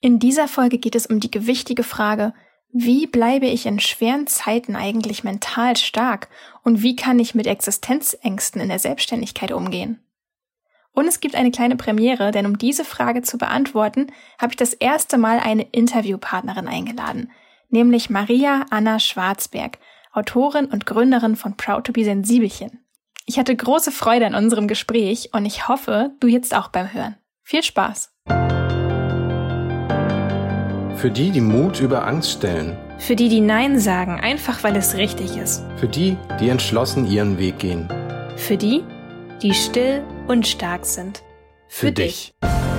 In dieser Folge geht es um die gewichtige Frage, wie bleibe ich in schweren Zeiten eigentlich mental stark und wie kann ich mit Existenzängsten in der Selbstständigkeit umgehen? Und es gibt eine kleine Premiere, denn um diese Frage zu beantworten, habe ich das erste Mal eine Interviewpartnerin eingeladen, nämlich Maria Anna Schwarzberg, Autorin und Gründerin von Proud to be Sensibelchen. Ich hatte große Freude an unserem Gespräch und ich hoffe, du jetzt auch beim Hören. Viel Spaß! Für die, die Mut über Angst stellen. Für die, die Nein sagen, einfach weil es richtig ist. Für die, die entschlossen ihren Weg gehen. Für die, die still und stark sind. Für, Für dich. dich.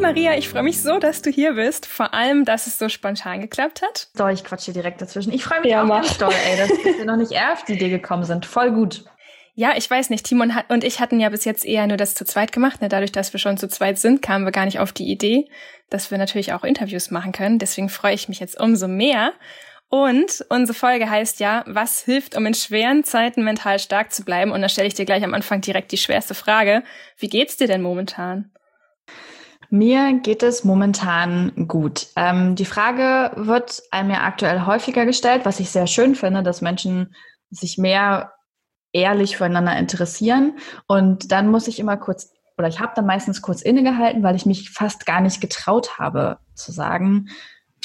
Maria, ich freue mich so, dass du hier bist. Vor allem, dass es so spontan geklappt hat. So, ich quatsche direkt dazwischen. Ich freue mich ja, auch mach. ganz doll, ey, dass wir noch nicht erst die Idee gekommen sind. Voll gut. Ja, ich weiß nicht. Timon und ich hatten ja bis jetzt eher nur das zu zweit gemacht. Ne? Dadurch, dass wir schon zu zweit sind, kamen wir gar nicht auf die Idee, dass wir natürlich auch Interviews machen können. Deswegen freue ich mich jetzt umso mehr. Und unsere Folge heißt ja, was hilft, um in schweren Zeiten mental stark zu bleiben? Und da stelle ich dir gleich am Anfang direkt die schwerste Frage. Wie geht's dir denn momentan? Mir geht es momentan gut. Ähm, die Frage wird einem ja aktuell häufiger gestellt, was ich sehr schön finde, dass Menschen sich mehr ehrlich füreinander interessieren. Und dann muss ich immer kurz, oder ich habe dann meistens kurz innegehalten, weil ich mich fast gar nicht getraut habe zu sagen,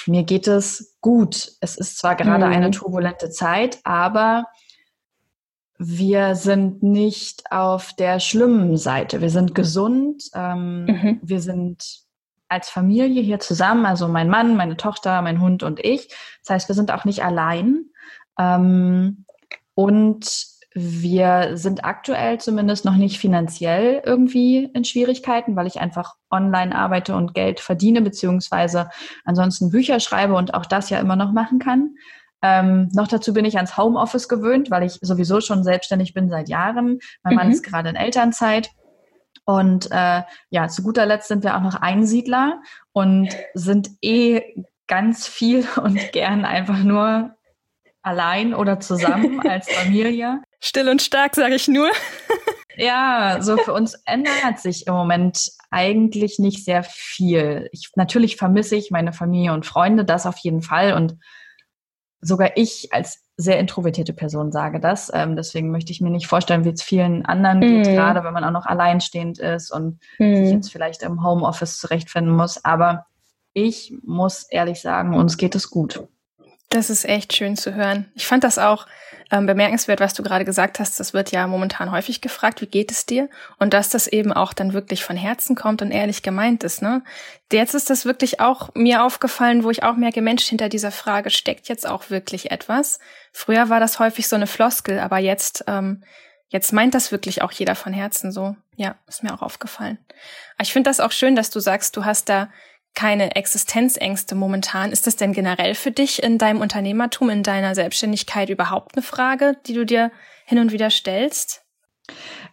mir geht es gut. Es ist zwar gerade mhm. eine turbulente Zeit, aber wir sind nicht auf der schlimmen Seite. Wir sind gesund. Ähm, mhm. Wir sind als Familie hier zusammen, also mein Mann, meine Tochter, mein Hund und ich. Das heißt, wir sind auch nicht allein. Ähm, und wir sind aktuell zumindest noch nicht finanziell irgendwie in Schwierigkeiten, weil ich einfach online arbeite und Geld verdiene, beziehungsweise ansonsten Bücher schreibe und auch das ja immer noch machen kann. Ähm, noch dazu bin ich ans Homeoffice gewöhnt, weil ich sowieso schon selbstständig bin seit Jahren. Mein mhm. Mann ist gerade in Elternzeit. Und äh, ja, zu guter Letzt sind wir auch noch Einsiedler und sind eh ganz viel und gern einfach nur allein oder zusammen als Familie. Still und stark, sage ich nur. ja, so für uns ändert sich im Moment eigentlich nicht sehr viel. Ich, natürlich vermisse ich meine Familie und Freunde, das auf jeden Fall. Und sogar ich als sehr introvertierte Person sage das. Ähm, deswegen möchte ich mir nicht vorstellen, wie es vielen anderen mhm. geht, gerade wenn man auch noch alleinstehend ist und mhm. sich jetzt vielleicht im Homeoffice zurechtfinden muss. Aber ich muss ehrlich sagen, uns geht es gut. Das ist echt schön zu hören. Ich fand das auch ähm, bemerkenswert, was du gerade gesagt hast. Das wird ja momentan häufig gefragt, wie geht es dir? Und dass das eben auch dann wirklich von Herzen kommt und ehrlich gemeint ist. Ne? Jetzt ist das wirklich auch mir aufgefallen, wo ich auch merke, Mensch, hinter dieser Frage steckt jetzt auch wirklich etwas. Früher war das häufig so eine Floskel, aber jetzt, ähm, jetzt meint das wirklich auch jeder von Herzen so. Ja, ist mir auch aufgefallen. ich finde das auch schön, dass du sagst, du hast da keine Existenzängste momentan. Ist das denn generell für dich in deinem Unternehmertum, in deiner Selbstständigkeit überhaupt eine Frage, die du dir hin und wieder stellst?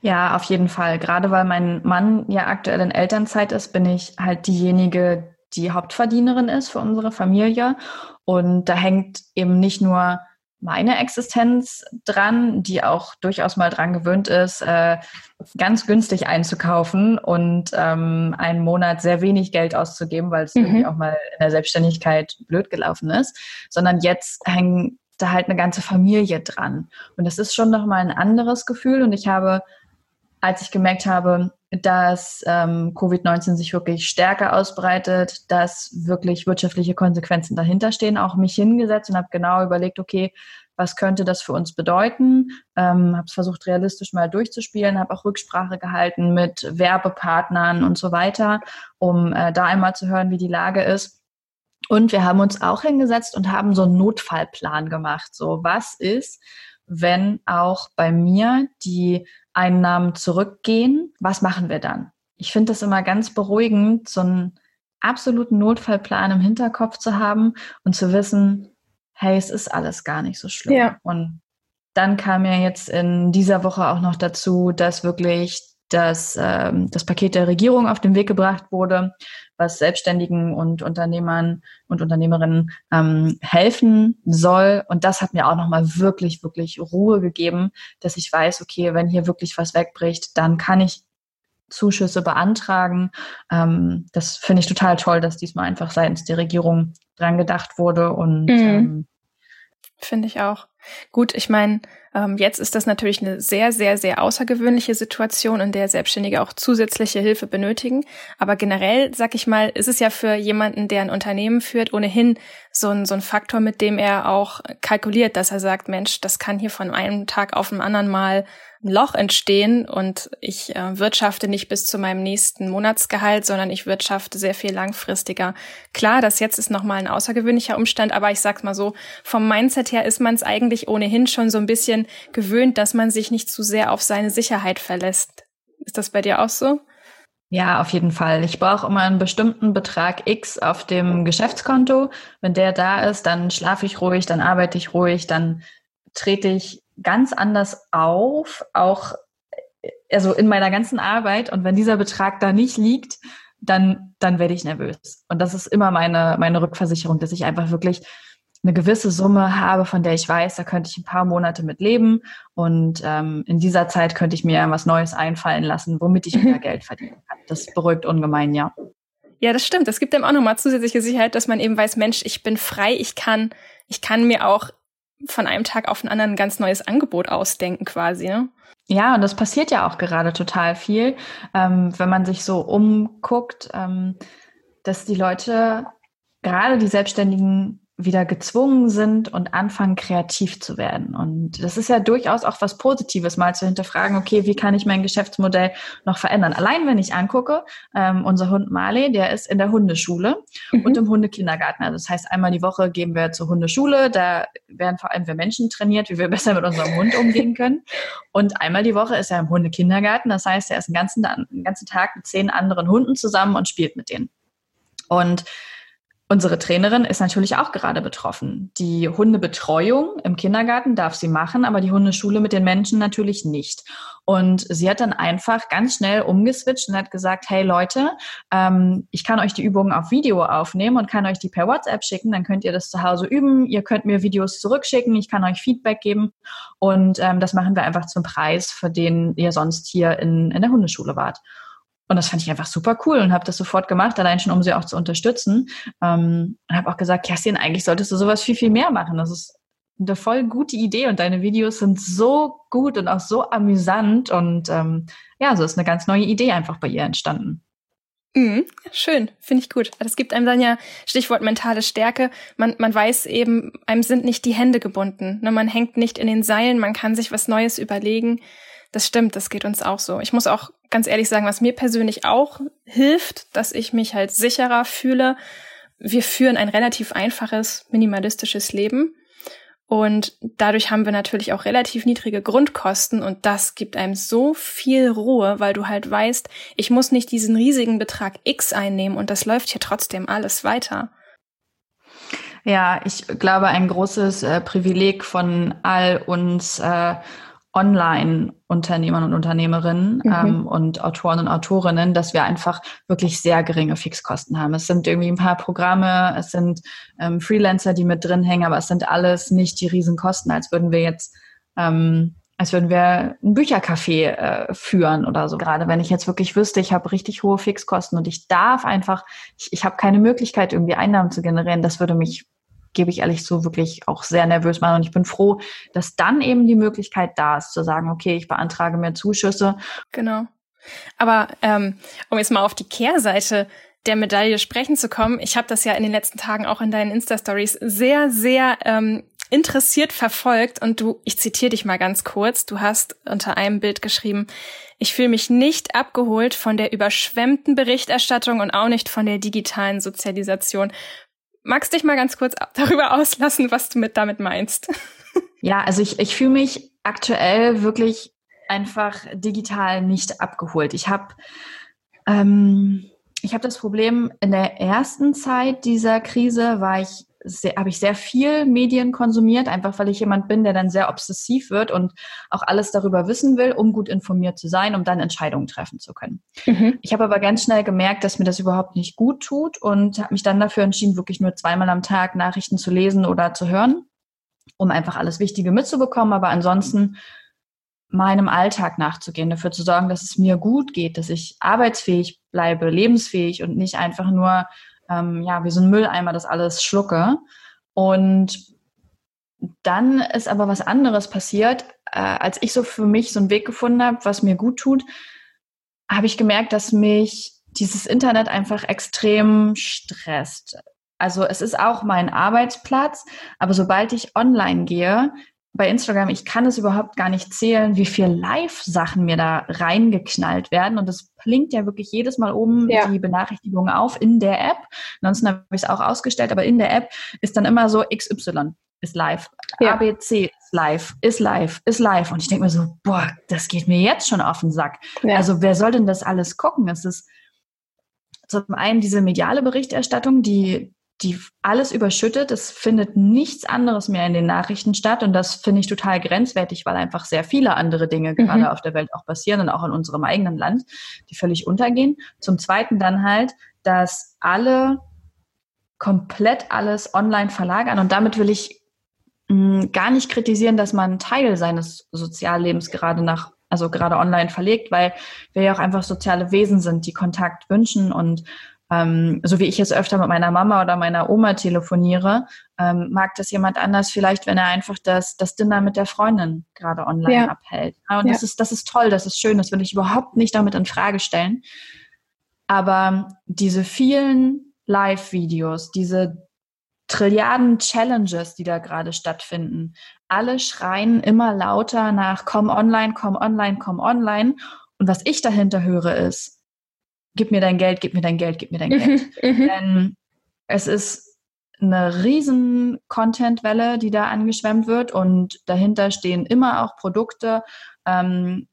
Ja, auf jeden Fall. Gerade weil mein Mann ja aktuell in Elternzeit ist, bin ich halt diejenige, die Hauptverdienerin ist für unsere Familie. Und da hängt eben nicht nur meine Existenz dran, die auch durchaus mal dran gewöhnt ist, äh, ganz günstig einzukaufen und ähm, einen Monat sehr wenig Geld auszugeben, weil es mhm. irgendwie auch mal in der Selbstständigkeit blöd gelaufen ist, sondern jetzt hängt da halt eine ganze Familie dran. Und das ist schon nochmal ein anderes Gefühl. Und ich habe, als ich gemerkt habe, dass ähm, Covid-19 sich wirklich stärker ausbreitet, dass wirklich wirtschaftliche Konsequenzen dahinter stehen, auch mich hingesetzt und habe genau überlegt, okay, was könnte das für uns bedeuten? Ähm, habe es versucht realistisch mal durchzuspielen, habe auch Rücksprache gehalten mit Werbepartnern und so weiter, um äh, da einmal zu hören, wie die Lage ist. Und wir haben uns auch hingesetzt und haben so einen Notfallplan gemacht. So, was ist, wenn auch bei mir die Einnahmen zurückgehen, was machen wir dann? Ich finde das immer ganz beruhigend, so einen absoluten Notfallplan im Hinterkopf zu haben und zu wissen, hey, es ist alles gar nicht so schlimm. Ja. Und dann kam ja jetzt in dieser Woche auch noch dazu, dass wirklich das, ähm, das Paket der Regierung auf den Weg gebracht wurde, was Selbstständigen und Unternehmern und Unternehmerinnen ähm, helfen soll. Und das hat mir auch nochmal wirklich, wirklich Ruhe gegeben, dass ich weiß, okay, wenn hier wirklich was wegbricht, dann kann ich Zuschüsse beantragen. Ähm, das finde ich total toll, dass diesmal einfach seitens der Regierung dran gedacht wurde und mhm. ähm, Finde ich auch. Gut, ich meine, ähm, jetzt ist das natürlich eine sehr, sehr, sehr außergewöhnliche Situation, in der Selbstständige auch zusätzliche Hilfe benötigen. Aber generell, sag ich mal, ist es ja für jemanden, der ein Unternehmen führt, ohnehin so ein, so ein Faktor, mit dem er auch kalkuliert, dass er sagt, Mensch, das kann hier von einem Tag auf den anderen mal ein Loch entstehen und ich äh, wirtschafte nicht bis zu meinem nächsten Monatsgehalt, sondern ich wirtschafte sehr viel langfristiger. Klar, das jetzt ist nochmal ein außergewöhnlicher Umstand, aber ich sag's mal so, vom Mindset her ist man es eigentlich ohnehin schon so ein bisschen gewöhnt, dass man sich nicht zu sehr auf seine Sicherheit verlässt. Ist das bei dir auch so? Ja, auf jeden Fall. Ich brauche immer einen bestimmten Betrag X auf dem Geschäftskonto. Wenn der da ist, dann schlafe ich ruhig, dann arbeite ich ruhig, dann trete ich ganz anders auf, auch also in meiner ganzen Arbeit. Und wenn dieser Betrag da nicht liegt, dann, dann werde ich nervös. Und das ist immer meine, meine Rückversicherung, dass ich einfach wirklich eine gewisse Summe habe, von der ich weiß, da könnte ich ein paar Monate mit leben und ähm, in dieser Zeit könnte ich mir was Neues einfallen lassen, womit ich wieder Geld verdienen kann. Das beruhigt ungemein, ja. Ja, das stimmt. Das gibt einem auch nochmal zusätzliche Sicherheit, dass man eben weiß, Mensch, ich bin frei, ich kann, ich kann mir auch von einem Tag auf den anderen ein ganz neues Angebot ausdenken quasi. Ne? Ja, und das passiert ja auch gerade total viel, ähm, wenn man sich so umguckt, ähm, dass die Leute, gerade die Selbstständigen, wieder gezwungen sind und anfangen, kreativ zu werden. Und das ist ja durchaus auch was Positives, mal zu hinterfragen, okay, wie kann ich mein Geschäftsmodell noch verändern? Allein wenn ich angucke, ähm, unser Hund Marley, der ist in der Hundeschule mhm. und im Hundekindergarten. Also das heißt, einmal die Woche gehen wir zur Hundeschule, da werden vor allem wir Menschen trainiert, wie wir besser mit unserem Hund umgehen können. Und einmal die Woche ist er im Hundekindergarten, das heißt, er ist den ganzen, den ganzen Tag mit zehn anderen Hunden zusammen und spielt mit denen. Und Unsere Trainerin ist natürlich auch gerade betroffen. Die Hundebetreuung im Kindergarten darf sie machen, aber die Hundeschule mit den Menschen natürlich nicht. Und sie hat dann einfach ganz schnell umgeswitcht und hat gesagt, hey Leute, ähm, ich kann euch die Übungen auf Video aufnehmen und kann euch die per WhatsApp schicken, dann könnt ihr das zu Hause üben. Ihr könnt mir Videos zurückschicken, ich kann euch Feedback geben und ähm, das machen wir einfach zum Preis, für den ihr sonst hier in, in der Hundeschule wart. Und das fand ich einfach super cool und habe das sofort gemacht, allein schon, um sie auch zu unterstützen. Ähm, und habe auch gesagt, Kerstin, eigentlich solltest du sowas viel, viel mehr machen. Das ist eine voll gute Idee und deine Videos sind so gut und auch so amüsant. Und ähm, ja, so ist eine ganz neue Idee einfach bei ihr entstanden. Mhm, schön, finde ich gut. Das gibt einem dann ja Stichwort mentale Stärke. Man, man weiß eben, einem sind nicht die Hände gebunden. Ne? Man hängt nicht in den Seilen, man kann sich was Neues überlegen. Das stimmt, das geht uns auch so. Ich muss auch ganz ehrlich sagen, was mir persönlich auch hilft, dass ich mich halt sicherer fühle. Wir führen ein relativ einfaches, minimalistisches Leben. Und dadurch haben wir natürlich auch relativ niedrige Grundkosten und das gibt einem so viel Ruhe, weil du halt weißt, ich muss nicht diesen riesigen Betrag X einnehmen und das läuft hier trotzdem alles weiter. Ja, ich glaube, ein großes äh, Privileg von all uns äh, Online-Unternehmern und Unternehmerinnen mhm. ähm, und Autoren und Autorinnen, dass wir einfach wirklich sehr geringe Fixkosten haben. Es sind irgendwie ein paar Programme, es sind ähm, Freelancer, die mit drin hängen, aber es sind alles nicht die Riesenkosten, als würden wir jetzt, ähm, als würden wir ein Büchercafé äh, führen oder so. Gerade wenn ich jetzt wirklich wüsste, ich habe richtig hohe Fixkosten und ich darf einfach, ich, ich habe keine Möglichkeit, irgendwie Einnahmen zu generieren, das würde mich gebe ich ehrlich so wirklich auch sehr nervös machen. Und ich bin froh, dass dann eben die Möglichkeit da ist, zu sagen, okay, ich beantrage mehr Zuschüsse. Genau. Aber ähm, um jetzt mal auf die Kehrseite der Medaille sprechen zu kommen, ich habe das ja in den letzten Tagen auch in deinen Insta-Stories sehr, sehr ähm, interessiert verfolgt und du, ich zitiere dich mal ganz kurz, du hast unter einem Bild geschrieben, ich fühle mich nicht abgeholt von der überschwemmten Berichterstattung und auch nicht von der digitalen Sozialisation magst dich mal ganz kurz darüber auslassen, was du mit damit meinst? Ja, also ich, ich fühle mich aktuell wirklich einfach digital nicht abgeholt. Ich habe ähm, ich habe das Problem, in der ersten Zeit dieser Krise war ich habe ich sehr viel Medien konsumiert, einfach weil ich jemand bin, der dann sehr obsessiv wird und auch alles darüber wissen will, um gut informiert zu sein, um dann Entscheidungen treffen zu können. Mhm. Ich habe aber ganz schnell gemerkt, dass mir das überhaupt nicht gut tut und habe mich dann dafür entschieden, wirklich nur zweimal am Tag Nachrichten zu lesen oder zu hören, um einfach alles Wichtige mitzubekommen. Aber ansonsten meinem Alltag nachzugehen, dafür zu sorgen, dass es mir gut geht, dass ich arbeitsfähig bleibe, lebensfähig und nicht einfach nur, ähm, ja, wie so ein Mülleimer das alles schlucke. Und dann ist aber was anderes passiert, äh, als ich so für mich so einen Weg gefunden habe, was mir gut tut, habe ich gemerkt, dass mich dieses Internet einfach extrem stresst. Also es ist auch mein Arbeitsplatz, aber sobald ich online gehe, bei Instagram, ich kann es überhaupt gar nicht zählen, wie viel Live-Sachen mir da reingeknallt werden. Und das blinkt ja wirklich jedes Mal oben ja. die Benachrichtigung auf in der App. Ansonsten habe ich es auch ausgestellt, aber in der App ist dann immer so XY ist live, ja. ABC ist live, ist live, ist live. Und ich denke mir so, boah, das geht mir jetzt schon auf den Sack. Ja. Also wer soll denn das alles gucken? Es ist zum einen diese mediale Berichterstattung, die die alles überschüttet. Es findet nichts anderes mehr in den Nachrichten statt und das finde ich total grenzwertig, weil einfach sehr viele andere Dinge mhm. gerade auf der Welt auch passieren und auch in unserem eigenen Land, die völlig untergehen. Zum Zweiten dann halt, dass alle komplett alles online verlagern und damit will ich mh, mm, gar nicht kritisieren, dass man einen Teil seines Soziallebens gerade nach also gerade online verlegt, weil wir ja auch einfach soziale Wesen sind, die Kontakt wünschen und ähm, so wie ich jetzt öfter mit meiner Mama oder meiner Oma telefoniere, ähm, mag das jemand anders vielleicht, wenn er einfach das, das Dinner mit der Freundin gerade online ja. abhält. und ja. das ist, das ist toll, das ist schön, das will ich überhaupt nicht damit in Frage stellen. Aber diese vielen Live-Videos, diese Trilliarden Challenges, die da gerade stattfinden, alle schreien immer lauter nach komm online, komm online, komm online. Und was ich dahinter höre ist, gib mir dein Geld, gib mir dein Geld, gib mir dein mhm, Geld. Mhm. Denn es ist eine riesen Content-Welle, die da angeschwemmt wird und dahinter stehen immer auch Produkte, ähm,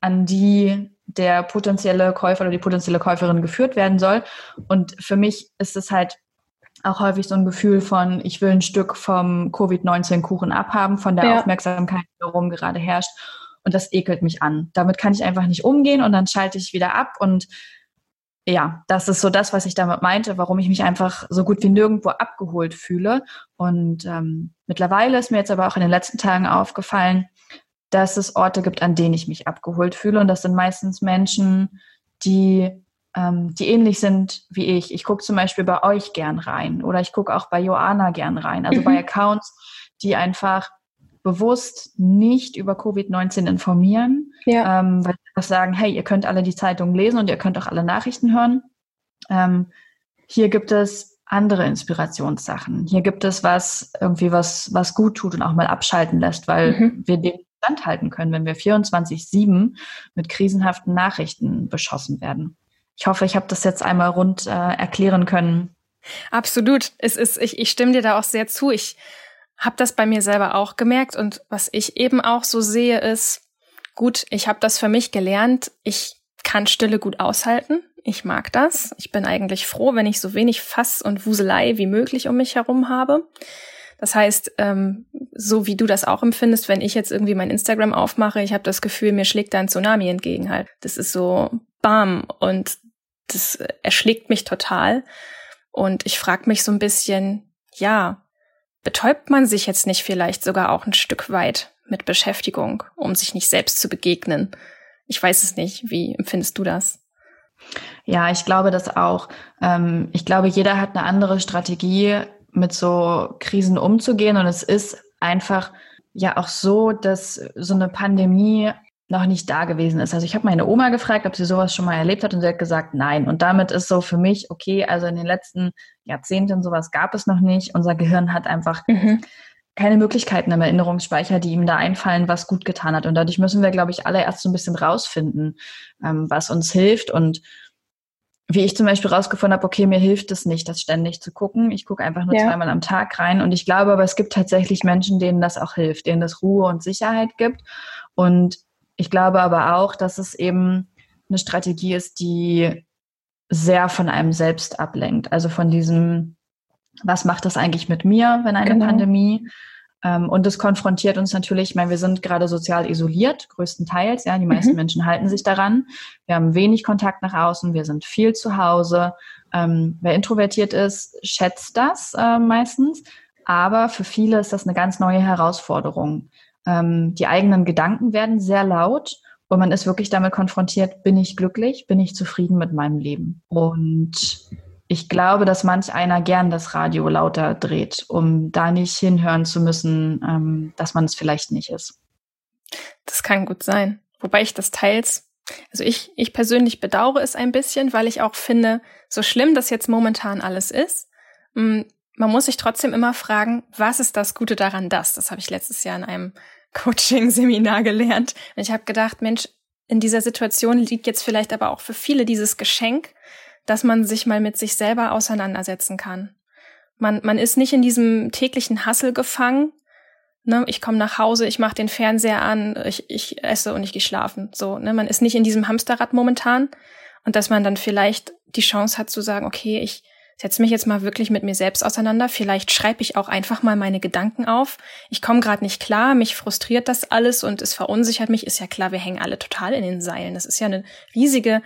an die der potenzielle Käufer oder die potenzielle Käuferin geführt werden soll. Und für mich ist es halt auch häufig so ein Gefühl von, ich will ein Stück vom Covid-19-Kuchen abhaben, von der ja. Aufmerksamkeit, die darum gerade herrscht. Und das ekelt mich an. Damit kann ich einfach nicht umgehen und dann schalte ich wieder ab und ja, das ist so das, was ich damit meinte, warum ich mich einfach so gut wie nirgendwo abgeholt fühle. Und ähm, mittlerweile ist mir jetzt aber auch in den letzten Tagen aufgefallen, dass es Orte gibt, an denen ich mich abgeholt fühle. Und das sind meistens Menschen, die, ähm, die ähnlich sind wie ich. Ich gucke zum Beispiel bei euch gern rein oder ich gucke auch bei Joanna gern rein. Also mhm. bei Accounts, die einfach bewusst nicht über Covid-19 informieren, ja. ähm, weil sie sagen, hey, ihr könnt alle die Zeitung lesen und ihr könnt auch alle Nachrichten hören. Ähm, hier gibt es andere Inspirationssachen. Hier gibt es was, irgendwie was, was gut tut und auch mal abschalten lässt, weil mhm. wir dem standhalten können, wenn wir 24-7 mit krisenhaften Nachrichten beschossen werden. Ich hoffe, ich habe das jetzt einmal rund äh, erklären können. Absolut. Es ist, ich, ich stimme dir da auch sehr zu. Ich habe das bei mir selber auch gemerkt und was ich eben auch so sehe ist, gut, ich habe das für mich gelernt, ich kann Stille gut aushalten. Ich mag das. Ich bin eigentlich froh, wenn ich so wenig Fass und Wuselei wie möglich um mich herum habe. Das heißt, ähm, so wie du das auch empfindest, wenn ich jetzt irgendwie mein Instagram aufmache, ich habe das Gefühl, mir schlägt da ein Tsunami entgegen halt. Das ist so bam und das erschlägt mich total. Und ich frage mich so ein bisschen, ja, betäubt man sich jetzt nicht vielleicht sogar auch ein Stück weit mit Beschäftigung, um sich nicht selbst zu begegnen? Ich weiß es nicht. Wie empfindest du das? Ja, ich glaube das auch. Ähm, ich glaube, jeder hat eine andere Strategie, mit so Krisen umzugehen. Und es ist einfach ja auch so, dass so eine Pandemie noch nicht da gewesen ist. Also ich habe meine Oma gefragt, ob sie sowas schon mal erlebt hat und sie hat gesagt, nein. Und damit ist so für mich, okay, also in den letzten Jahrzehnten sowas gab es noch nicht. Unser Gehirn hat einfach mhm. keine Möglichkeiten im Erinnerungsspeicher, die ihm da einfallen, was gut getan hat. Und dadurch müssen wir, glaube ich, alle erst so ein bisschen rausfinden, ähm, was uns hilft und wie ich zum Beispiel rausgefunden habe, okay, mir hilft es nicht, das ständig zu gucken. Ich gucke einfach nur ja. zweimal am Tag rein. Und ich glaube aber, es gibt tatsächlich Menschen, denen das auch hilft, denen das Ruhe und Sicherheit gibt. Und ich glaube aber auch, dass es eben eine Strategie ist, die sehr von einem selbst ablenkt. Also von diesem was macht das eigentlich mit mir, wenn eine genau. Pandemie ähm, und das konfrontiert uns natürlich, ich meine, wir sind gerade sozial isoliert, größtenteils, ja, die meisten mhm. Menschen halten sich daran. Wir haben wenig Kontakt nach außen, wir sind viel zu Hause. Ähm, wer introvertiert ist, schätzt das äh, meistens. Aber für viele ist das eine ganz neue Herausforderung. Ähm, die eigenen Gedanken werden sehr laut und man ist wirklich damit konfrontiert, bin ich glücklich, bin ich zufrieden mit meinem Leben? Und ich glaube, dass manch einer gern das Radio lauter dreht, um da nicht hinhören zu müssen, ähm, dass man es vielleicht nicht ist. Das kann gut sein. Wobei ich das teils, also ich, ich persönlich bedauere es ein bisschen, weil ich auch finde, so schlimm das jetzt momentan alles ist, mm, man muss sich trotzdem immer fragen, was ist das Gute daran, dass? Das habe ich letztes Jahr in einem Coaching-Seminar gelernt. Und ich habe gedacht, Mensch, in dieser Situation liegt jetzt vielleicht aber auch für viele dieses Geschenk, dass man sich mal mit sich selber auseinandersetzen kann. Man, man ist nicht in diesem täglichen Hassel gefangen. Ne? Ich komme nach Hause, ich mache den Fernseher an, ich, ich esse und ich gehe schlafen. So, ne? Man ist nicht in diesem Hamsterrad momentan. Und dass man dann vielleicht die Chance hat zu sagen, okay, ich setze mich jetzt mal wirklich mit mir selbst auseinander. Vielleicht schreibe ich auch einfach mal meine Gedanken auf. Ich komme gerade nicht klar, mich frustriert das alles und es verunsichert mich. Ist ja klar, wir hängen alle total in den Seilen. Das ist ja eine riesige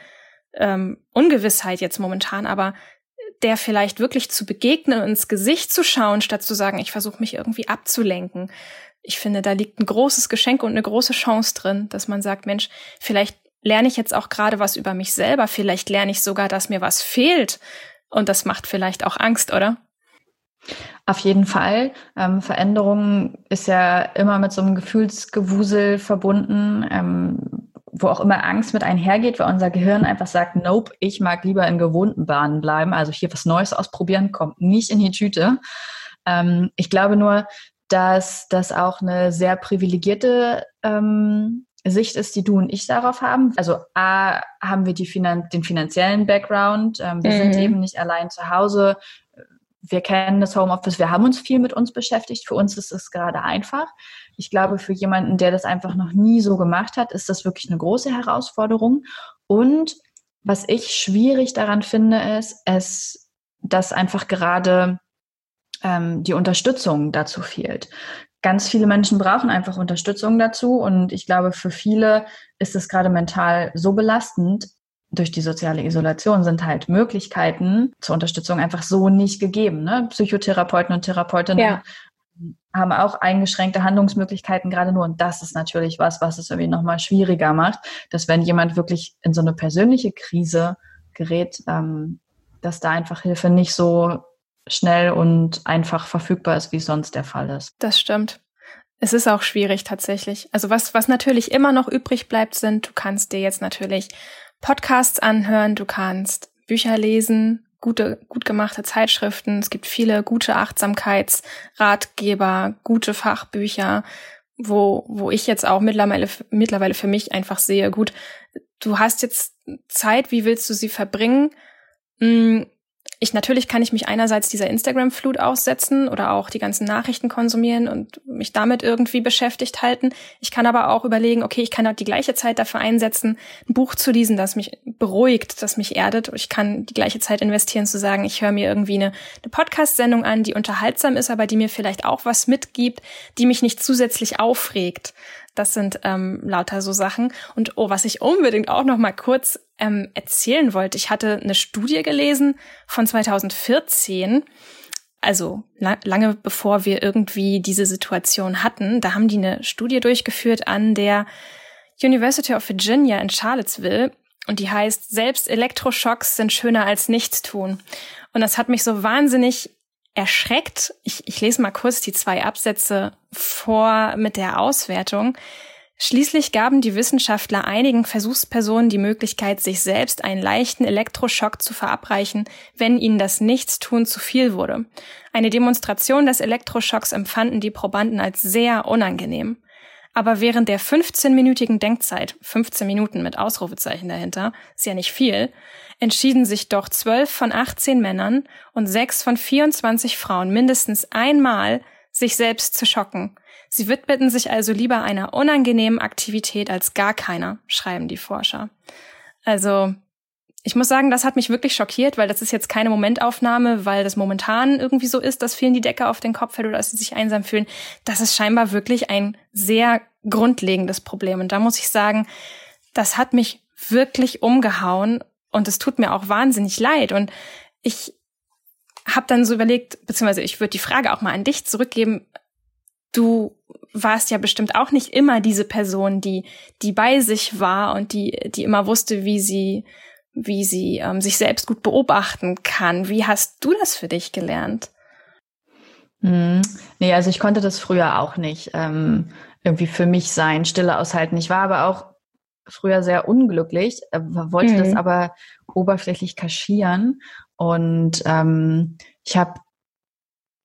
ähm, Ungewissheit jetzt momentan, aber der vielleicht wirklich zu begegnen und ins Gesicht zu schauen, statt zu sagen, ich versuche mich irgendwie abzulenken. Ich finde, da liegt ein großes Geschenk und eine große Chance drin, dass man sagt, Mensch, vielleicht lerne ich jetzt auch gerade was über mich selber, vielleicht lerne ich sogar, dass mir was fehlt. Und das macht vielleicht auch Angst, oder? Auf jeden Fall. Ähm, Veränderung ist ja immer mit so einem Gefühlsgewusel verbunden. Ähm, wo auch immer Angst mit einhergeht, weil unser Gehirn einfach sagt, nope, ich mag lieber in gewohnten Bahnen bleiben. Also hier was Neues ausprobieren, kommt nicht in die Tüte. Ähm, ich glaube nur, dass das auch eine sehr privilegierte ähm, Sicht ist, die du und ich darauf haben. Also A, haben wir die Finan den finanziellen Background. Ähm, wir mhm. sind eben nicht allein zu Hause. Wir kennen das Homeoffice. Wir haben uns viel mit uns beschäftigt. Für uns ist es gerade einfach. Ich glaube, für jemanden, der das einfach noch nie so gemacht hat, ist das wirklich eine große Herausforderung. Und was ich schwierig daran finde, ist, es, dass einfach gerade ähm, die Unterstützung dazu fehlt. Ganz viele Menschen brauchen einfach Unterstützung dazu und ich glaube, für viele ist es gerade mental so belastend, durch die soziale Isolation sind halt Möglichkeiten zur Unterstützung einfach so nicht gegeben. Ne? Psychotherapeuten und Therapeutinnen ja haben auch eingeschränkte Handlungsmöglichkeiten gerade nur. Und das ist natürlich was, was es irgendwie nochmal schwieriger macht, dass wenn jemand wirklich in so eine persönliche Krise gerät, ähm, dass da einfach Hilfe nicht so schnell und einfach verfügbar ist, wie es sonst der Fall ist. Das stimmt. Es ist auch schwierig tatsächlich. Also was, was natürlich immer noch übrig bleibt, sind, du kannst dir jetzt natürlich Podcasts anhören, du kannst Bücher lesen, gute, gut gemachte Zeitschriften. Es gibt viele gute Achtsamkeitsratgeber, gute Fachbücher, wo, wo ich jetzt auch mittlerweile, mittlerweile für mich einfach sehe, gut, du hast jetzt Zeit, wie willst du sie verbringen? Hm, ich natürlich kann ich mich einerseits dieser Instagram-Flut aussetzen oder auch die ganzen Nachrichten konsumieren und mich damit irgendwie beschäftigt halten. Ich kann aber auch überlegen, okay, ich kann auch die gleiche Zeit dafür einsetzen, ein Buch zu lesen, das mich beruhigt, das mich erdet. Ich kann die gleiche Zeit investieren zu sagen, ich höre mir irgendwie eine, eine Podcast-Sendung an, die unterhaltsam ist, aber die mir vielleicht auch was mitgibt, die mich nicht zusätzlich aufregt. Das sind ähm, lauter so Sachen. Und oh, was ich unbedingt auch noch mal kurz ähm, erzählen wollte, ich hatte eine Studie gelesen von 2014, also la lange bevor wir irgendwie diese Situation hatten. Da haben die eine Studie durchgeführt an der University of Virginia in Charlottesville. Und die heißt, selbst Elektroschocks sind schöner als Nichtstun. Und das hat mich so wahnsinnig erschreckt. Ich, ich lese mal kurz die zwei Absätze vor mit der Auswertung. Schließlich gaben die Wissenschaftler einigen Versuchspersonen die Möglichkeit, sich selbst einen leichten Elektroschock zu verabreichen, wenn ihnen das Nichtstun zu viel wurde. Eine Demonstration des Elektroschocks empfanden die Probanden als sehr unangenehm. Aber während der 15-minütigen Denkzeit, 15 Minuten mit Ausrufezeichen dahinter, ist ja nicht viel, entschieden sich doch 12 von 18 Männern und 6 von 24 Frauen mindestens einmal, sich selbst zu schocken. Sie widmeten sich also lieber einer unangenehmen Aktivität als gar keiner, schreiben die Forscher. Also ich muss sagen, das hat mich wirklich schockiert, weil das ist jetzt keine Momentaufnahme, weil das momentan irgendwie so ist, dass vielen die Decke auf den Kopf fällt oder dass sie sich einsam fühlen. Das ist scheinbar wirklich ein sehr grundlegendes Problem. Und da muss ich sagen, das hat mich wirklich umgehauen und es tut mir auch wahnsinnig leid. Und ich habe dann so überlegt, beziehungsweise ich würde die Frage auch mal an dich zurückgeben. Du warst ja bestimmt auch nicht immer diese Person, die, die bei sich war und die, die immer wusste, wie sie, wie sie ähm, sich selbst gut beobachten kann. Wie hast du das für dich gelernt? Hm. Nee, also ich konnte das früher auch nicht ähm, irgendwie für mich sein, Stille aushalten. Ich war aber auch früher sehr unglücklich, äh, wollte mhm. das aber oberflächlich kaschieren. Und ähm, ich habe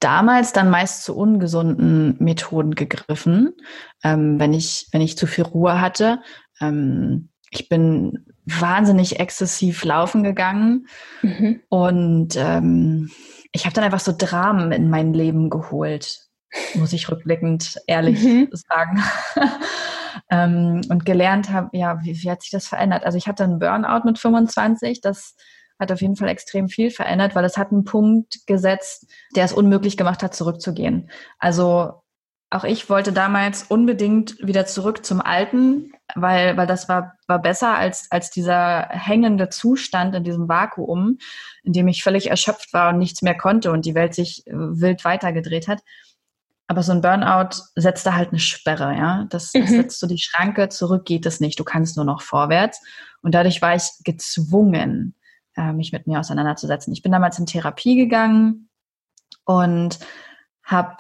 damals dann meist zu ungesunden Methoden gegriffen, ähm, wenn ich wenn ich zu viel Ruhe hatte. Ähm, ich bin wahnsinnig exzessiv laufen gegangen mhm. und ähm, ich habe dann einfach so Dramen in mein Leben geholt, muss ich rückblickend ehrlich mhm. sagen. ähm, und gelernt habe, ja, wie, wie hat sich das verändert? Also ich hatte einen Burnout mit 25, das hat auf jeden Fall extrem viel verändert, weil es hat einen Punkt gesetzt, der es unmöglich gemacht hat, zurückzugehen. Also auch ich wollte damals unbedingt wieder zurück zum Alten, weil, weil das war, war besser als, als dieser hängende Zustand in diesem Vakuum, in dem ich völlig erschöpft war und nichts mehr konnte und die Welt sich äh, wild weitergedreht hat. Aber so ein Burnout setzt da halt eine Sperre, ja. Das, das mhm. setzt so die Schranke, zurück geht es nicht, du kannst nur noch vorwärts. Und dadurch war ich gezwungen, äh, mich mit mir auseinanderzusetzen. Ich bin damals in Therapie gegangen und habe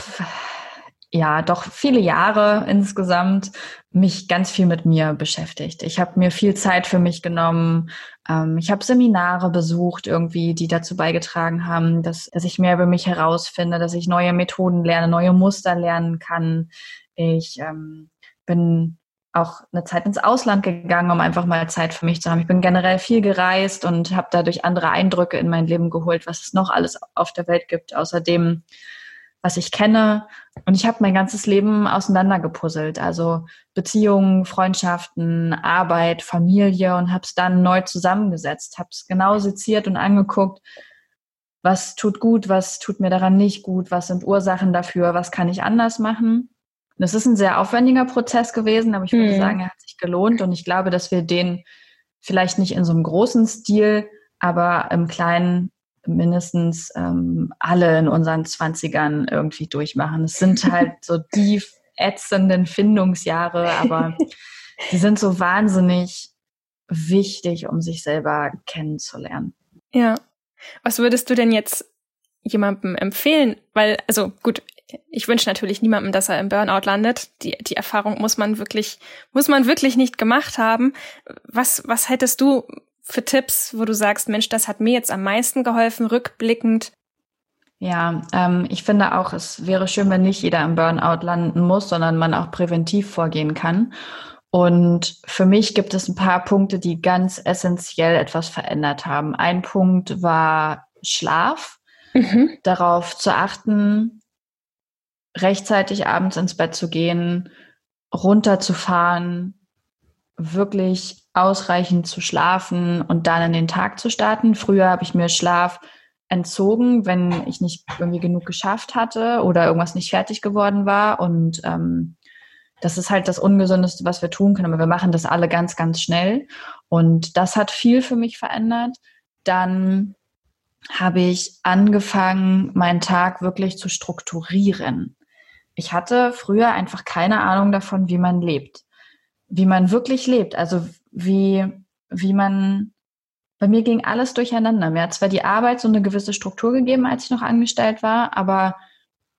ja doch viele Jahre insgesamt mich ganz viel mit mir beschäftigt. Ich habe mir viel Zeit für mich genommen. Ähm, ich habe Seminare besucht, irgendwie, die dazu beigetragen haben, dass, dass ich mehr über mich herausfinde, dass ich neue Methoden lerne, neue Muster lernen kann. Ich ähm, bin auch eine Zeit ins Ausland gegangen, um einfach mal Zeit für mich zu haben. Ich bin generell viel gereist und habe dadurch andere Eindrücke in mein Leben geholt, was es noch alles auf der Welt gibt. Außerdem was ich kenne. Und ich habe mein ganzes Leben auseinandergepuzzelt. Also Beziehungen, Freundschaften, Arbeit, Familie und habe es dann neu zusammengesetzt. Habe es genau seziert und angeguckt, was tut gut, was tut mir daran nicht gut, was sind Ursachen dafür, was kann ich anders machen. Und es ist ein sehr aufwendiger Prozess gewesen, aber ich würde mhm. sagen, er hat sich gelohnt und ich glaube, dass wir den vielleicht nicht in so einem großen Stil, aber im Kleinen mindestens ähm, alle in unseren Zwanzigern irgendwie durchmachen. Es sind halt so die ätzenden Findungsjahre, aber die sind so wahnsinnig wichtig, um sich selber kennenzulernen. Ja. Was würdest du denn jetzt jemandem empfehlen? Weil, also gut, ich wünsche natürlich niemandem, dass er im Burnout landet. Die, die Erfahrung muss man wirklich, muss man wirklich nicht gemacht haben. Was, was hättest du für Tipps, wo du sagst, Mensch, das hat mir jetzt am meisten geholfen, rückblickend? Ja, ähm, ich finde auch, es wäre schön, wenn nicht jeder im Burnout landen muss, sondern man auch präventiv vorgehen kann. Und für mich gibt es ein paar Punkte, die ganz essentiell etwas verändert haben. Ein Punkt war Schlaf, mhm. darauf zu achten, rechtzeitig abends ins Bett zu gehen, runterzufahren, wirklich ausreichend zu schlafen und dann in den Tag zu starten. Früher habe ich mir Schlaf entzogen, wenn ich nicht irgendwie genug geschafft hatte oder irgendwas nicht fertig geworden war. Und ähm, das ist halt das Ungesündeste, was wir tun können. Aber wir machen das alle ganz, ganz schnell. Und das hat viel für mich verändert. Dann habe ich angefangen, meinen Tag wirklich zu strukturieren. Ich hatte früher einfach keine Ahnung davon, wie man lebt wie man wirklich lebt. Also wie, wie man, bei mir ging alles durcheinander. Mir hat zwar die Arbeit so eine gewisse Struktur gegeben, als ich noch angestellt war, aber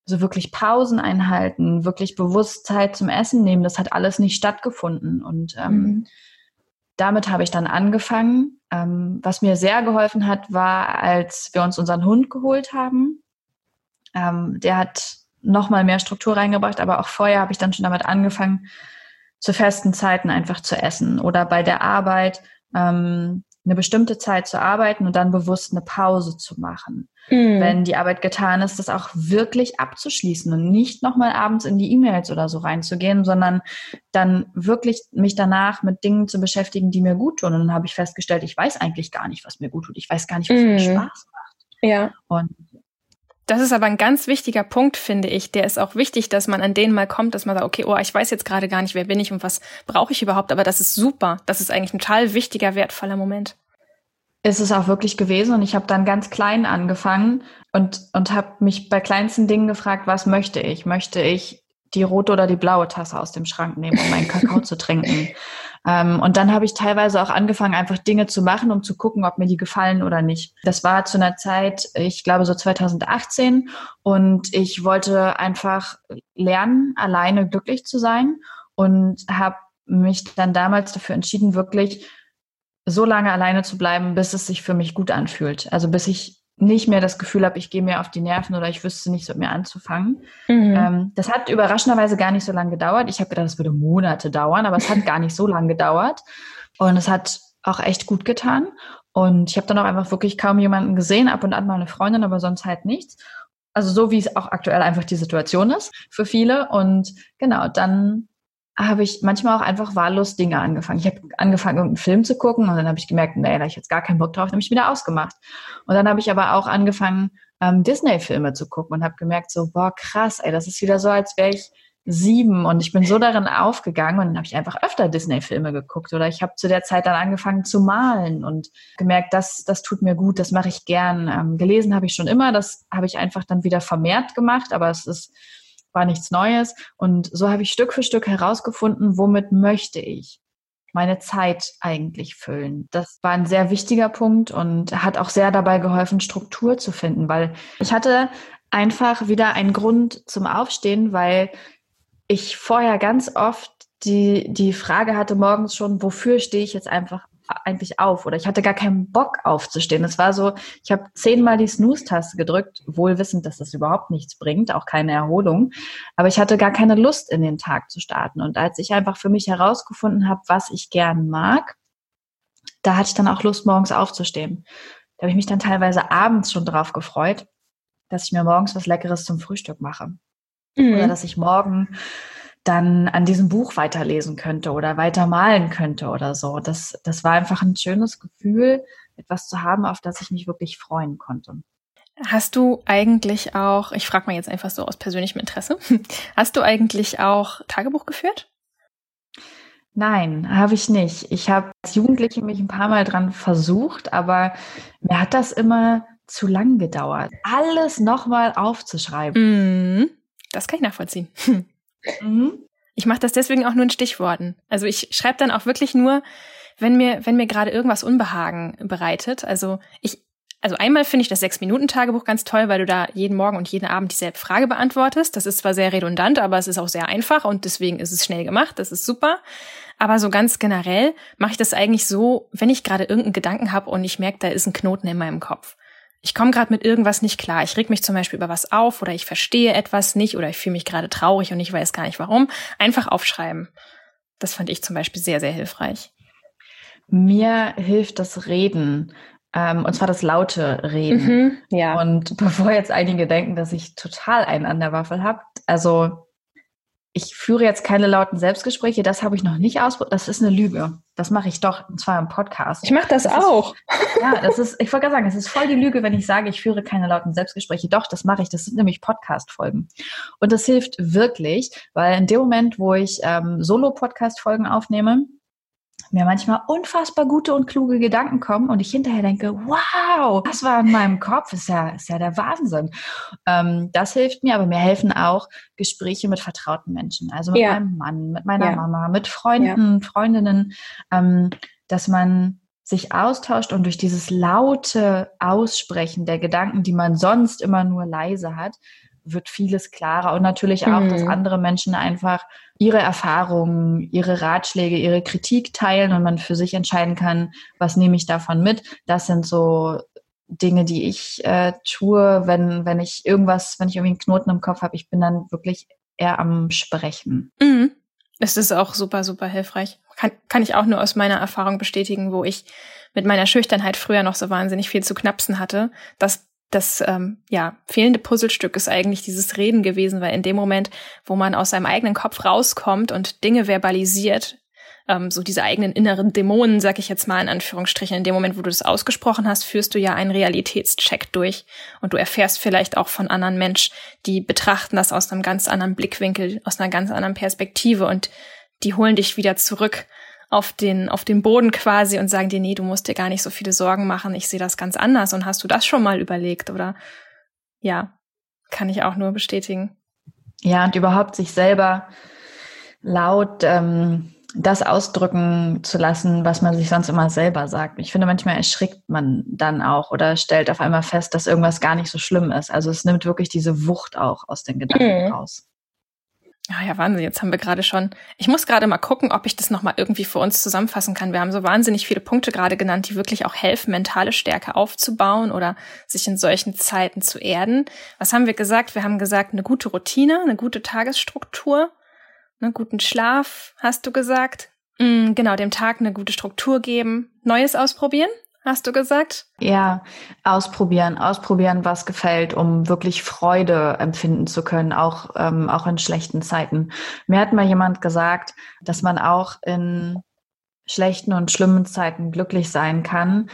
so wirklich Pausen einhalten, wirklich bewusst Zeit zum Essen nehmen, das hat alles nicht stattgefunden. Und ähm, mhm. damit habe ich dann angefangen. Ähm, was mir sehr geholfen hat, war, als wir uns unseren Hund geholt haben. Ähm, der hat nochmal mehr Struktur reingebracht, aber auch vorher habe ich dann schon damit angefangen, zu festen Zeiten einfach zu essen oder bei der Arbeit ähm, eine bestimmte Zeit zu arbeiten und dann bewusst eine Pause zu machen. Mhm. Wenn die Arbeit getan ist, das auch wirklich abzuschließen und nicht nochmal abends in die E-Mails oder so reinzugehen, sondern dann wirklich mich danach mit Dingen zu beschäftigen, die mir gut tun. Und dann habe ich festgestellt, ich weiß eigentlich gar nicht, was mir gut tut. Ich weiß gar nicht, was mhm. mir Spaß macht. Ja. Und das ist aber ein ganz wichtiger Punkt, finde ich. Der ist auch wichtig, dass man an den mal kommt, dass man sagt, okay, oh, ich weiß jetzt gerade gar nicht, wer bin ich und was brauche ich überhaupt, aber das ist super. Das ist eigentlich ein total wichtiger, wertvoller Moment. Ist es auch wirklich gewesen und ich habe dann ganz klein angefangen und, und habe mich bei kleinsten Dingen gefragt, was möchte ich? Möchte ich die rote oder die blaue Tasse aus dem Schrank nehmen, um meinen Kakao zu trinken? Ähm, und dann habe ich teilweise auch angefangen, einfach Dinge zu machen, um zu gucken, ob mir die gefallen oder nicht. Das war zu einer Zeit, ich glaube so 2018 und ich wollte einfach lernen, alleine glücklich zu sein und habe mich dann damals dafür entschieden, wirklich so lange alleine zu bleiben, bis es sich für mich gut anfühlt. Also bis ich nicht mehr das Gefühl habe, ich gehe mir auf die Nerven oder ich wüsste nicht, so mit mir anzufangen. Mhm. Ähm, das hat überraschenderweise gar nicht so lange gedauert. Ich habe gedacht, es würde Monate dauern, aber es hat gar nicht so lange gedauert. Und es hat auch echt gut getan. Und ich habe dann auch einfach wirklich kaum jemanden gesehen, ab und an mal eine Freundin, aber sonst halt nichts. Also so wie es auch aktuell einfach die Situation ist für viele. Und genau, dann habe ich manchmal auch einfach wahllos Dinge angefangen. Ich habe angefangen, irgendeinen Film zu gucken und dann habe ich gemerkt, nee, da habe ich jetzt gar keinen Bock drauf, dann habe ich wieder ausgemacht. Und dann habe ich aber auch angefangen, ähm, Disney-Filme zu gucken und habe gemerkt, so, boah, krass, ey, das ist wieder so, als wäre ich sieben und ich bin so darin aufgegangen und dann habe ich einfach öfter Disney-Filme geguckt oder ich habe zu der Zeit dann angefangen zu malen und gemerkt, das, das tut mir gut, das mache ich gern. Ähm, gelesen habe ich schon immer, das habe ich einfach dann wieder vermehrt gemacht, aber es ist war nichts Neues. Und so habe ich Stück für Stück herausgefunden, womit möchte ich meine Zeit eigentlich füllen. Das war ein sehr wichtiger Punkt und hat auch sehr dabei geholfen, Struktur zu finden, weil ich hatte einfach wieder einen Grund zum Aufstehen, weil ich vorher ganz oft die, die Frage hatte morgens schon, wofür stehe ich jetzt einfach eigentlich auf oder ich hatte gar keinen Bock aufzustehen. Es war so, ich habe zehnmal die Snooze-Taste gedrückt, wohl wissend, dass das überhaupt nichts bringt, auch keine Erholung. Aber ich hatte gar keine Lust, in den Tag zu starten. Und als ich einfach für mich herausgefunden habe, was ich gern mag, da hatte ich dann auch Lust, morgens aufzustehen. Da habe ich mich dann teilweise abends schon drauf gefreut, dass ich mir morgens was Leckeres zum Frühstück mache. Mhm. Oder dass ich morgen dann an diesem Buch weiterlesen könnte oder weiter malen könnte oder so. Das, das war einfach ein schönes Gefühl, etwas zu haben, auf das ich mich wirklich freuen konnte. Hast du eigentlich auch, ich frage mal jetzt einfach so aus persönlichem Interesse, hast du eigentlich auch Tagebuch geführt? Nein, habe ich nicht. Ich habe als Jugendliche mich ein paar Mal dran versucht, aber mir hat das immer zu lang gedauert, alles nochmal aufzuschreiben. Mm, das kann ich nachvollziehen. Mhm. Ich mache das deswegen auch nur in Stichworten. Also ich schreibe dann auch wirklich nur, wenn mir, wenn mir gerade irgendwas Unbehagen bereitet. Also ich, also einmal finde ich das Sechs-Minuten-Tagebuch ganz toll, weil du da jeden Morgen und jeden Abend dieselbe Frage beantwortest. Das ist zwar sehr redundant, aber es ist auch sehr einfach und deswegen ist es schnell gemacht. Das ist super. Aber so ganz generell mache ich das eigentlich so, wenn ich gerade irgendeinen Gedanken habe und ich merke, da ist ein Knoten in meinem Kopf ich komme gerade mit irgendwas nicht klar. Ich reg mich zum Beispiel über was auf oder ich verstehe etwas nicht oder ich fühle mich gerade traurig und ich weiß gar nicht warum. Einfach aufschreiben. Das fand ich zum Beispiel sehr, sehr hilfreich. Mir hilft das Reden. Ähm, und zwar das laute Reden. Mhm, ja. Und bevor jetzt einige denken, dass ich total einen an der Waffel habe, also ich führe jetzt keine lauten Selbstgespräche, das habe ich noch nicht ausprobiert. Das ist eine Lüge. Das mache ich doch, und zwar im Podcast. Ich mache das, das, auch. Ist, ja, das ist, ich wollte gerade sagen, es ist voll die Lüge, wenn ich sage, ich führe keine lauten Selbstgespräche. Doch, das mache ich. Das sind nämlich Podcast-Folgen. Und das hilft wirklich, weil in dem Moment, wo ich ähm, Solo-Podcast-Folgen aufnehme, mir manchmal unfassbar gute und kluge Gedanken kommen und ich hinterher denke, wow, das war in meinem Kopf, ist ja, ist ja der Wahnsinn. Ähm, das hilft mir, aber mir helfen auch Gespräche mit vertrauten Menschen, also mit ja. meinem Mann, mit meiner ja. Mama, mit Freunden, ja. Freundinnen, ähm, dass man sich austauscht und durch dieses laute Aussprechen der Gedanken, die man sonst immer nur leise hat, wird vieles klarer und natürlich auch, mhm. dass andere Menschen einfach ihre Erfahrungen, ihre Ratschläge, ihre Kritik teilen und man für sich entscheiden kann, was nehme ich davon mit. Das sind so Dinge, die ich äh, tue, wenn, wenn ich irgendwas, wenn ich irgendwie einen Knoten im Kopf habe, ich bin dann wirklich eher am Sprechen. Mhm. Es ist auch super, super hilfreich. Kann, kann ich auch nur aus meiner Erfahrung bestätigen, wo ich mit meiner Schüchternheit früher noch so wahnsinnig viel zu knapsen hatte. Das, das ähm, ja, fehlende Puzzlestück ist eigentlich dieses Reden gewesen, weil in dem Moment, wo man aus seinem eigenen Kopf rauskommt und Dinge verbalisiert, ähm, so diese eigenen inneren Dämonen, sag ich jetzt mal in Anführungsstrichen, in dem Moment, wo du das ausgesprochen hast, führst du ja einen Realitätscheck durch und du erfährst vielleicht auch von anderen Mensch, die betrachten das aus einem ganz anderen Blickwinkel, aus einer ganz anderen Perspektive und die holen dich wieder zurück auf den, auf den Boden quasi und sagen dir, nee, du musst dir gar nicht so viele Sorgen machen, ich sehe das ganz anders und hast du das schon mal überlegt oder ja, kann ich auch nur bestätigen. Ja, und überhaupt sich selber laut ähm, das ausdrücken zu lassen, was man sich sonst immer selber sagt. Ich finde, manchmal erschrickt man dann auch oder stellt auf einmal fest, dass irgendwas gar nicht so schlimm ist. Also es nimmt wirklich diese Wucht auch aus den Gedanken mhm. raus. Ja, ja, Wahnsinn. Jetzt haben wir gerade schon. Ich muss gerade mal gucken, ob ich das nochmal irgendwie für uns zusammenfassen kann. Wir haben so wahnsinnig viele Punkte gerade genannt, die wirklich auch helfen, mentale Stärke aufzubauen oder sich in solchen Zeiten zu erden. Was haben wir gesagt? Wir haben gesagt, eine gute Routine, eine gute Tagesstruktur, einen guten Schlaf, hast du gesagt. Mm, genau, dem Tag eine gute Struktur geben. Neues ausprobieren, hast du gesagt? Ja, ausprobieren, ausprobieren, was gefällt, um wirklich Freude empfinden zu können, auch, ähm, auch in schlechten Zeiten. Mir hat mal jemand gesagt, dass man auch in schlechten und schlimmen Zeiten glücklich sein kann.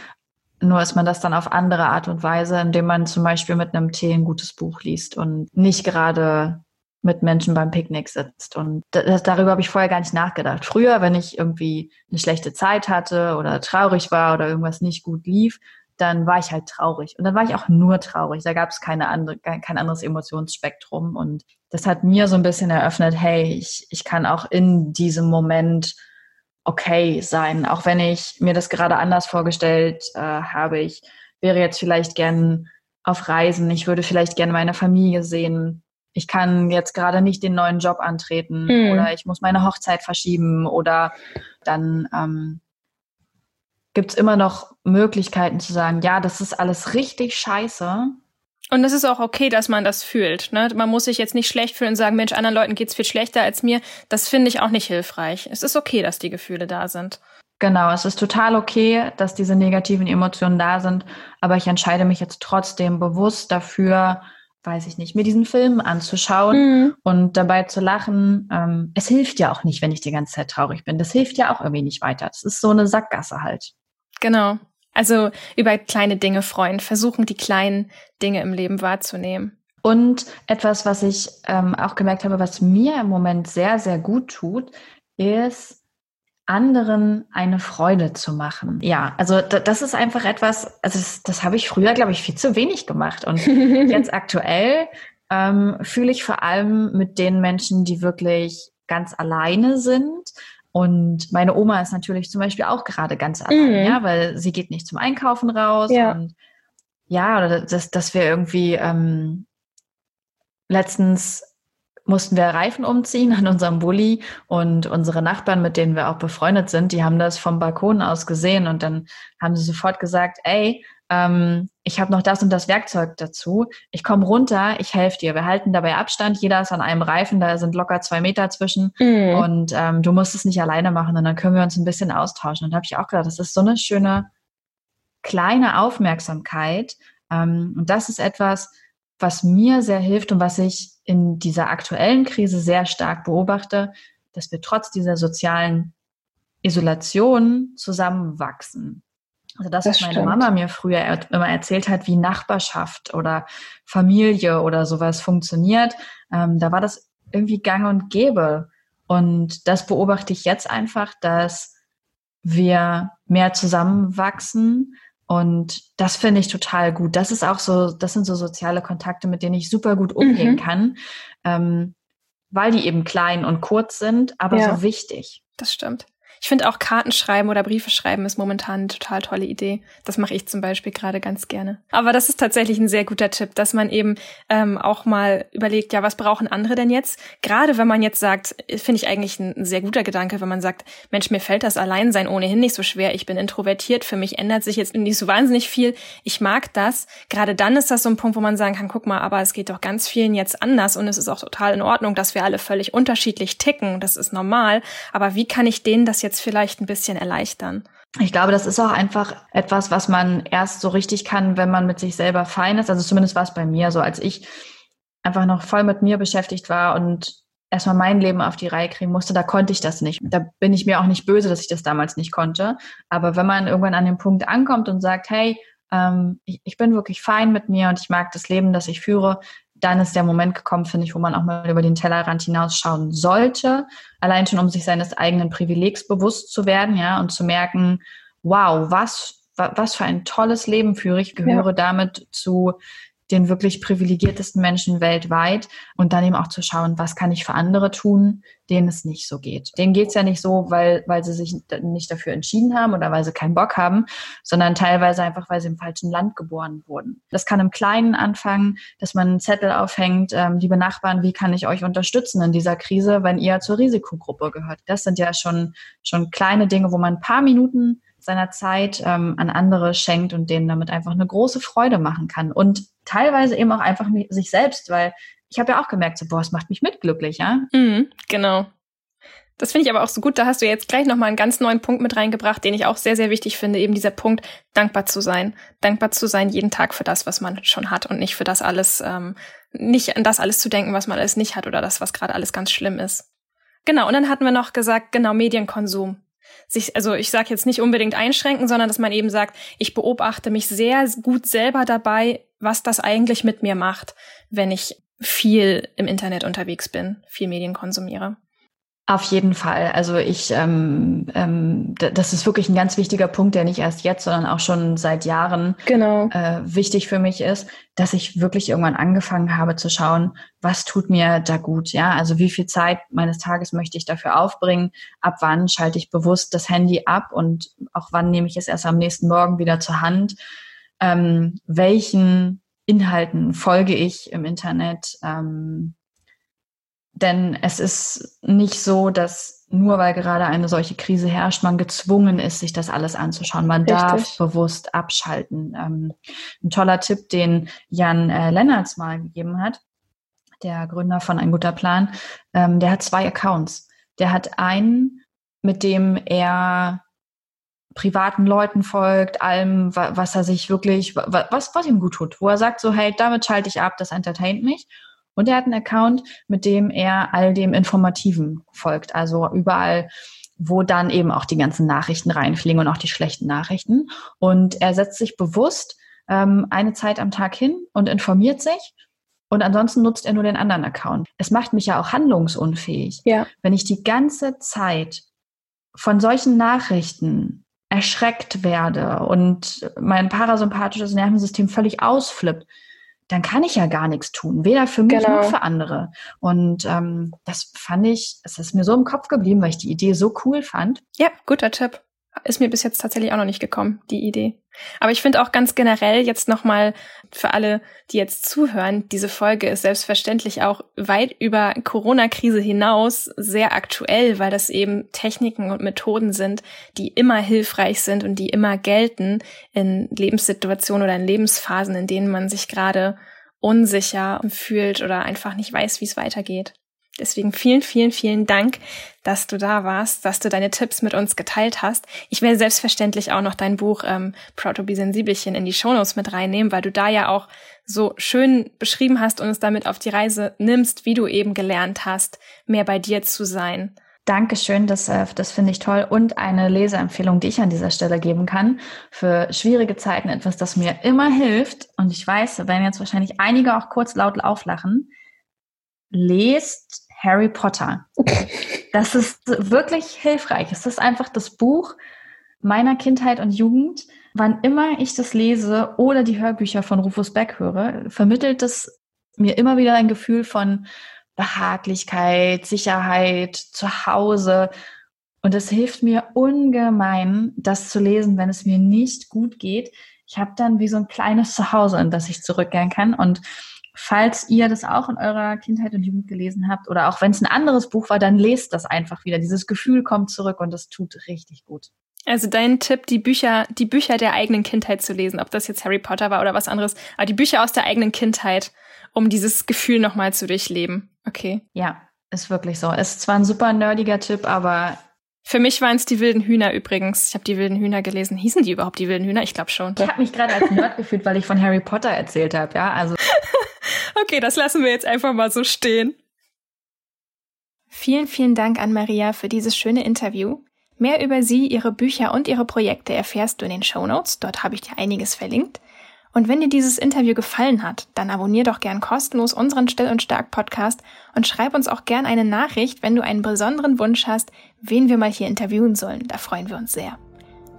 Nur ist man das dann auf andere Art und Weise, indem man zum Beispiel mit einem Tee ein gutes Buch liest und nicht gerade mit Menschen beim Picknick sitzt. Und das, darüber habe ich vorher gar nicht nachgedacht. Früher, wenn ich irgendwie eine schlechte Zeit hatte oder traurig war oder irgendwas nicht gut lief, dann war ich halt traurig. Und dann war ich auch nur traurig. Da gab es keine andere, kein anderes Emotionsspektrum. Und das hat mir so ein bisschen eröffnet, hey, ich, ich kann auch in diesem Moment okay sein. Auch wenn ich mir das gerade anders vorgestellt äh, habe. Ich wäre jetzt vielleicht gern auf Reisen. Ich würde vielleicht gerne meine Familie sehen ich kann jetzt gerade nicht den neuen Job antreten mhm. oder ich muss meine Hochzeit verschieben oder dann ähm, gibt es immer noch Möglichkeiten zu sagen, ja, das ist alles richtig scheiße. Und es ist auch okay, dass man das fühlt. Ne? Man muss sich jetzt nicht schlecht fühlen und sagen, Mensch, anderen Leuten geht's viel schlechter als mir. Das finde ich auch nicht hilfreich. Es ist okay, dass die Gefühle da sind. Genau, es ist total okay, dass diese negativen Emotionen da sind, aber ich entscheide mich jetzt trotzdem bewusst dafür, weiß ich nicht, mir diesen Film anzuschauen mhm. und dabei zu lachen. Ähm, es hilft ja auch nicht, wenn ich die ganze Zeit traurig bin. Das hilft ja auch irgendwie nicht weiter. Das ist so eine Sackgasse halt. Genau. Also über kleine Dinge freuen, versuchen die kleinen Dinge im Leben wahrzunehmen. Und etwas, was ich ähm, auch gemerkt habe, was mir im Moment sehr, sehr gut tut, ist anderen eine Freude zu machen. Ja, also das ist einfach etwas, also das, das habe ich früher, glaube ich, viel zu wenig gemacht. Und jetzt aktuell ähm, fühle ich vor allem mit den Menschen, die wirklich ganz alleine sind. Und meine Oma ist natürlich zum Beispiel auch gerade ganz allein, mhm. ja, weil sie geht nicht zum Einkaufen raus. Ja. Und ja, oder dass, dass wir irgendwie ähm, letztens mussten wir Reifen umziehen an unserem Bulli und unsere Nachbarn, mit denen wir auch befreundet sind, die haben das vom Balkon aus gesehen und dann haben sie sofort gesagt, ey, ähm, ich habe noch das und das Werkzeug dazu. Ich komme runter, ich helfe dir. Wir halten dabei Abstand. Jeder ist an einem Reifen, da sind locker zwei Meter zwischen. Mhm. Und ähm, du musst es nicht alleine machen und dann können wir uns ein bisschen austauschen. Und da habe ich auch gedacht, das ist so eine schöne kleine Aufmerksamkeit. Ähm, und das ist etwas, was mir sehr hilft und was ich in dieser aktuellen Krise sehr stark beobachte, dass wir trotz dieser sozialen Isolation zusammenwachsen. Also das, das was meine stimmt. Mama mir früher immer erzählt hat, wie Nachbarschaft oder Familie oder sowas funktioniert, ähm, da war das irgendwie gang und gäbe. Und das beobachte ich jetzt einfach, dass wir mehr zusammenwachsen, und das finde ich total gut. Das ist auch so, das sind so soziale Kontakte, mit denen ich super gut umgehen mhm. kann, ähm, weil die eben klein und kurz sind, aber ja, so wichtig. Das stimmt. Ich finde auch Karten schreiben oder Briefe schreiben ist momentan eine total tolle Idee. Das mache ich zum Beispiel gerade ganz gerne. Aber das ist tatsächlich ein sehr guter Tipp, dass man eben ähm, auch mal überlegt, ja, was brauchen andere denn jetzt? Gerade wenn man jetzt sagt, finde ich eigentlich ein sehr guter Gedanke, wenn man sagt, Mensch, mir fällt das Alleinsein ohnehin nicht so schwer. Ich bin introvertiert, für mich ändert sich jetzt nicht so wahnsinnig viel. Ich mag das. Gerade dann ist das so ein Punkt, wo man sagen kann, guck mal, aber es geht doch ganz vielen jetzt anders und es ist auch total in Ordnung, dass wir alle völlig unterschiedlich ticken. Das ist normal. Aber wie kann ich denen das jetzt vielleicht ein bisschen erleichtern? Ich glaube, das ist auch einfach etwas, was man erst so richtig kann, wenn man mit sich selber fein ist. Also zumindest war es bei mir so, als ich einfach noch voll mit mir beschäftigt war und erstmal mein Leben auf die Reihe kriegen musste, da konnte ich das nicht. Da bin ich mir auch nicht böse, dass ich das damals nicht konnte. Aber wenn man irgendwann an den Punkt ankommt und sagt, hey, ähm, ich, ich bin wirklich fein mit mir und ich mag das Leben, das ich führe, dann ist der Moment gekommen, finde ich, wo man auch mal über den Tellerrand hinausschauen sollte. Allein schon, um sich seines eigenen Privilegs bewusst zu werden, ja, und zu merken, wow, was, was für ein tolles Leben führe ich, gehöre ja. damit zu den wirklich privilegiertesten Menschen weltweit und dann eben auch zu schauen, was kann ich für andere tun, denen es nicht so geht. Denen geht's ja nicht so, weil, weil sie sich nicht dafür entschieden haben oder weil sie keinen Bock haben, sondern teilweise einfach, weil sie im falschen Land geboren wurden. Das kann im Kleinen anfangen, dass man einen Zettel aufhängt, ähm, liebe Nachbarn, wie kann ich euch unterstützen in dieser Krise, wenn ihr zur Risikogruppe gehört. Das sind ja schon, schon kleine Dinge, wo man ein paar Minuten seiner Zeit ähm, an andere schenkt und denen damit einfach eine große Freude machen kann. Und teilweise eben auch einfach sich selbst, weil ich habe ja auch gemerkt, so, boah, es macht mich mitglücklich, ja? Mhm, genau. Das finde ich aber auch so gut. Da hast du jetzt gleich nochmal einen ganz neuen Punkt mit reingebracht, den ich auch sehr, sehr wichtig finde. Eben dieser Punkt, dankbar zu sein. Dankbar zu sein jeden Tag für das, was man schon hat und nicht für das alles, ähm, nicht an das alles zu denken, was man alles nicht hat oder das, was gerade alles ganz schlimm ist. Genau, und dann hatten wir noch gesagt, genau, Medienkonsum sich, also ich sage jetzt nicht unbedingt einschränken, sondern dass man eben sagt, ich beobachte mich sehr gut selber dabei, was das eigentlich mit mir macht, wenn ich viel im Internet unterwegs bin, viel Medien konsumiere. Auf jeden Fall. Also ich, ähm, ähm, das ist wirklich ein ganz wichtiger Punkt, der nicht erst jetzt, sondern auch schon seit Jahren genau. äh, wichtig für mich ist, dass ich wirklich irgendwann angefangen habe zu schauen, was tut mir da gut, ja? Also wie viel Zeit meines Tages möchte ich dafür aufbringen? Ab wann schalte ich bewusst das Handy ab und auch wann nehme ich es erst am nächsten Morgen wieder zur Hand? Ähm, welchen Inhalten folge ich im Internet? Ähm, denn es ist nicht so, dass nur weil gerade eine solche Krise herrscht, man gezwungen ist, sich das alles anzuschauen. Man Richtig. darf bewusst abschalten. Ähm, ein toller Tipp, den Jan äh, Lennartz mal gegeben hat, der Gründer von Ein guter Plan, ähm, der hat zwei Accounts. Der hat einen, mit dem er privaten Leuten folgt, allem, was er sich wirklich, was, was ihm gut tut, wo er sagt so, hey, damit schalte ich ab, das entertaint mich. Und er hat einen Account, mit dem er all dem Informativen folgt. Also überall, wo dann eben auch die ganzen Nachrichten reinfliegen und auch die schlechten Nachrichten. Und er setzt sich bewusst ähm, eine Zeit am Tag hin und informiert sich. Und ansonsten nutzt er nur den anderen Account. Es macht mich ja auch handlungsunfähig. Ja. Wenn ich die ganze Zeit von solchen Nachrichten erschreckt werde und mein parasympathisches Nervensystem völlig ausflippt, dann kann ich ja gar nichts tun, weder für mich genau. noch für andere. Und ähm, das fand ich, es ist mir so im Kopf geblieben, weil ich die Idee so cool fand. Ja, guter Tipp. Ist mir bis jetzt tatsächlich auch noch nicht gekommen, die Idee. Aber ich finde auch ganz generell jetzt nochmal für alle, die jetzt zuhören, diese Folge ist selbstverständlich auch weit über Corona-Krise hinaus sehr aktuell, weil das eben Techniken und Methoden sind, die immer hilfreich sind und die immer gelten in Lebenssituationen oder in Lebensphasen, in denen man sich gerade unsicher fühlt oder einfach nicht weiß, wie es weitergeht. Deswegen vielen, vielen, vielen Dank, dass du da warst, dass du deine Tipps mit uns geteilt hast. Ich werde selbstverständlich auch noch dein Buch ähm, Proud to be Sensibelchen in die Shownotes mit reinnehmen, weil du da ja auch so schön beschrieben hast und uns damit auf die Reise nimmst, wie du eben gelernt hast, mehr bei dir zu sein. Dankeschön, das, äh, das finde ich toll. Und eine Leseempfehlung, die ich an dieser Stelle geben kann, für schwierige Zeiten etwas, das mir immer hilft. Und ich weiß, da werden jetzt wahrscheinlich einige auch kurz laut auflachen lest Harry Potter. Das ist wirklich hilfreich. Es ist einfach das Buch meiner Kindheit und Jugend. Wann immer ich das lese oder die Hörbücher von Rufus Beck höre, vermittelt es mir immer wieder ein Gefühl von Behaglichkeit, Sicherheit, Zuhause. Und es hilft mir ungemein, das zu lesen, wenn es mir nicht gut geht. Ich habe dann wie so ein kleines Zuhause, in das ich zurückkehren kann. Und falls ihr das auch in eurer Kindheit und Jugend gelesen habt oder auch wenn es ein anderes Buch war, dann lest das einfach wieder. Dieses Gefühl kommt zurück und das tut richtig gut. Also dein Tipp, die Bücher, die Bücher der eigenen Kindheit zu lesen, ob das jetzt Harry Potter war oder was anderes, aber die Bücher aus der eigenen Kindheit, um dieses Gefühl nochmal zu durchleben. Okay. Ja, ist wirklich so. Ist zwar ein super nerdiger Tipp, aber für mich waren es die wilden Hühner übrigens. Ich habe die wilden Hühner gelesen. Hießen die überhaupt die wilden Hühner? Ich glaube schon. Ich habe mich gerade als Nerd gefühlt, weil ich von Harry Potter erzählt habe, ja? Also Okay, das lassen wir jetzt einfach mal so stehen. Vielen, vielen Dank an Maria für dieses schöne Interview. Mehr über sie, ihre Bücher und ihre Projekte erfährst du in den Show Notes. Dort habe ich dir einiges verlinkt. Und wenn dir dieses Interview gefallen hat, dann abonnier doch gern kostenlos unseren Still und Stark Podcast und schreib uns auch gern eine Nachricht, wenn du einen besonderen Wunsch hast, wen wir mal hier interviewen sollen. Da freuen wir uns sehr.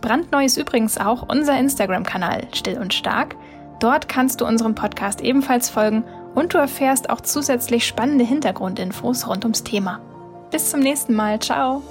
Brandneu ist übrigens auch unser Instagram-Kanal Still und Stark. Dort kannst du unserem Podcast ebenfalls folgen und du erfährst auch zusätzlich spannende Hintergrundinfos rund ums Thema. Bis zum nächsten Mal. Ciao!